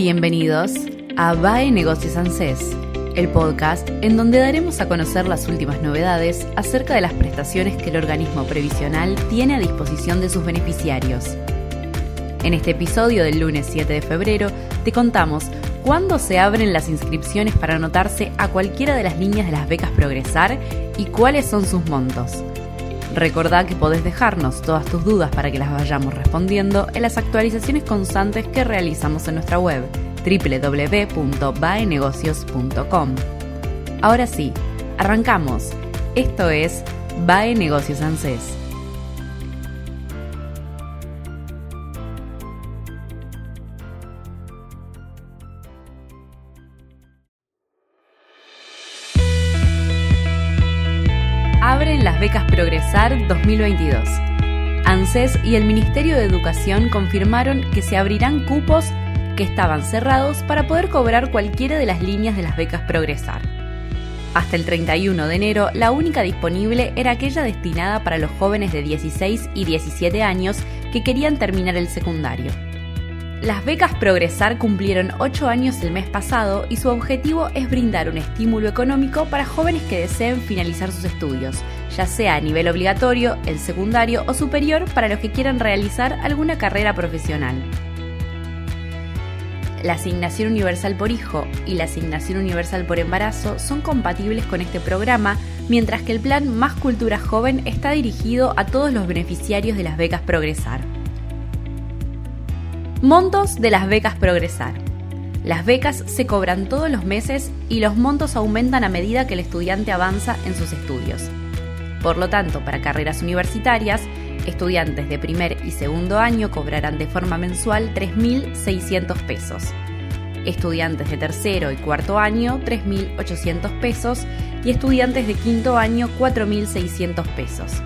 Bienvenidos a BAE Negocios ANSES, el podcast en donde daremos a conocer las últimas novedades acerca de las prestaciones que el organismo previsional tiene a disposición de sus beneficiarios. En este episodio del lunes 7 de febrero te contamos cuándo se abren las inscripciones para anotarse a cualquiera de las líneas de las becas Progresar y cuáles son sus montos. Recordá que podés dejarnos todas tus dudas para que las vayamos respondiendo en las actualizaciones constantes que realizamos en nuestra web www.baenegocios.com. Ahora sí, arrancamos. Esto es BAE Negocios ANSES. Abren las becas Progresar 2022. ANSES y el Ministerio de Educación confirmaron que se abrirán cupos que estaban cerrados para poder cobrar cualquiera de las líneas de las becas Progresar. Hasta el 31 de enero, la única disponible era aquella destinada para los jóvenes de 16 y 17 años que querían terminar el secundario. Las becas Progresar cumplieron 8 años el mes pasado y su objetivo es brindar un estímulo económico para jóvenes que deseen finalizar sus estudios, ya sea a nivel obligatorio, el secundario o superior para los que quieran realizar alguna carrera profesional. La asignación universal por hijo y la asignación universal por embarazo son compatibles con este programa, mientras que el plan Más Cultura Joven está dirigido a todos los beneficiarios de las becas Progresar. Montos de las becas Progresar. Las becas se cobran todos los meses y los montos aumentan a medida que el estudiante avanza en sus estudios. Por lo tanto, para carreras universitarias, estudiantes de primer y segundo año cobrarán de forma mensual 3.600 pesos. Estudiantes de tercero y cuarto año 3.800 pesos y estudiantes de quinto año 4.600 pesos.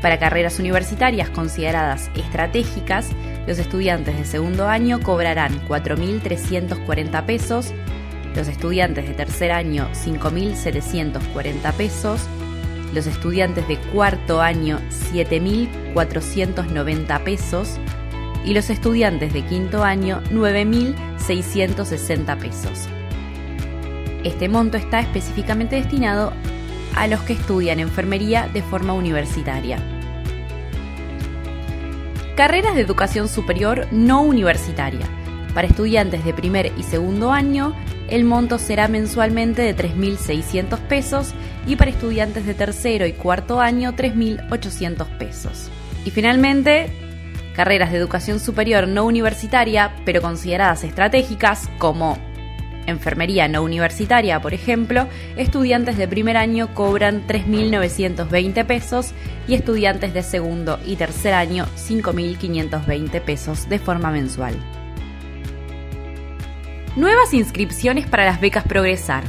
Para carreras universitarias consideradas estratégicas, los estudiantes de segundo año cobrarán 4.340 pesos, los estudiantes de tercer año 5.740 pesos, los estudiantes de cuarto año 7.490 pesos y los estudiantes de quinto año 9.660 pesos. Este monto está específicamente destinado a los que estudian enfermería de forma universitaria. Carreras de educación superior no universitaria. Para estudiantes de primer y segundo año, el monto será mensualmente de 3.600 pesos y para estudiantes de tercero y cuarto año 3.800 pesos. Y finalmente, carreras de educación superior no universitaria, pero consideradas estratégicas, como enfermería no universitaria, por ejemplo, estudiantes de primer año cobran 3.920 pesos y estudiantes de segundo y tercer año 5.520 pesos de forma mensual. Nuevas inscripciones para las becas Progresar.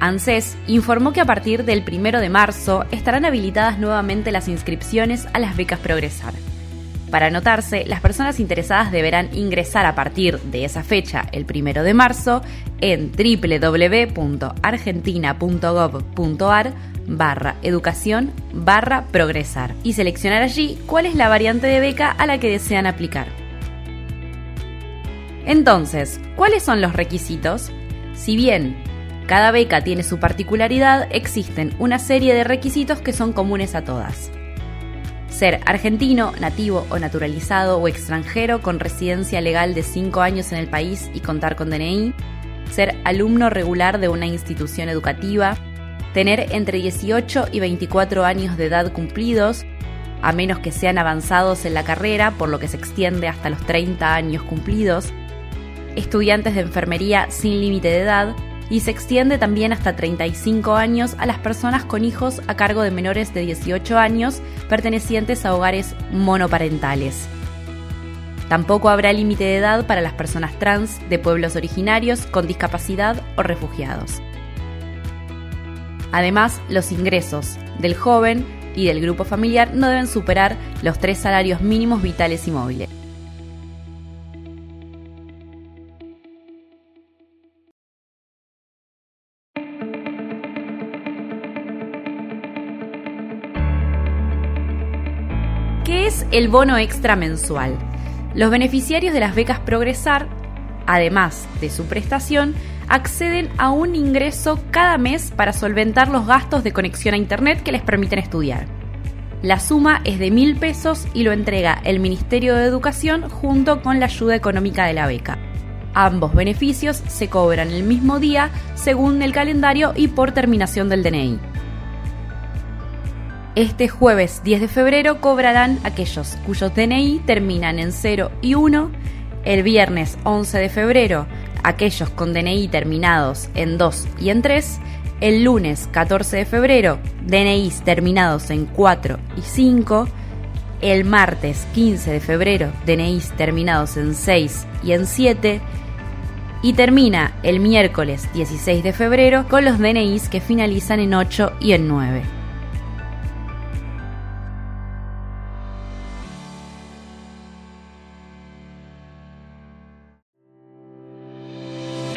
ANSES informó que a partir del 1 de marzo estarán habilitadas nuevamente las inscripciones a las becas Progresar. Para anotarse, las personas interesadas deberán ingresar a partir de esa fecha, el 1 de marzo, en www.argentina.gov.ar barra educación barra progresar y seleccionar allí cuál es la variante de beca a la que desean aplicar. Entonces, ¿cuáles son los requisitos? Si bien cada beca tiene su particularidad, existen una serie de requisitos que son comunes a todas ser argentino, nativo o naturalizado o extranjero con residencia legal de 5 años en el país y contar con DNI, ser alumno regular de una institución educativa, tener entre 18 y 24 años de edad cumplidos, a menos que sean avanzados en la carrera, por lo que se extiende hasta los 30 años cumplidos, estudiantes de enfermería sin límite de edad, y se extiende también hasta 35 años a las personas con hijos a cargo de menores de 18 años pertenecientes a hogares monoparentales. Tampoco habrá límite de edad para las personas trans de pueblos originarios con discapacidad o refugiados. Además, los ingresos del joven y del grupo familiar no deben superar los tres salarios mínimos vitales y móviles. ¿Qué es el bono extra mensual? Los beneficiarios de las becas Progresar, además de su prestación, acceden a un ingreso cada mes para solventar los gastos de conexión a Internet que les permiten estudiar. La suma es de mil pesos y lo entrega el Ministerio de Educación junto con la ayuda económica de la beca. Ambos beneficios se cobran el mismo día según el calendario y por terminación del DNI. Este jueves 10 de febrero cobrarán aquellos cuyos DNI terminan en 0 y 1. El viernes 11 de febrero aquellos con DNI terminados en 2 y en 3. El lunes 14 de febrero DNIs terminados en 4 y 5. El martes 15 de febrero DNIs terminados en 6 y en 7 y termina el miércoles 16 de febrero con los DNIs que finalizan en 8 y en 9.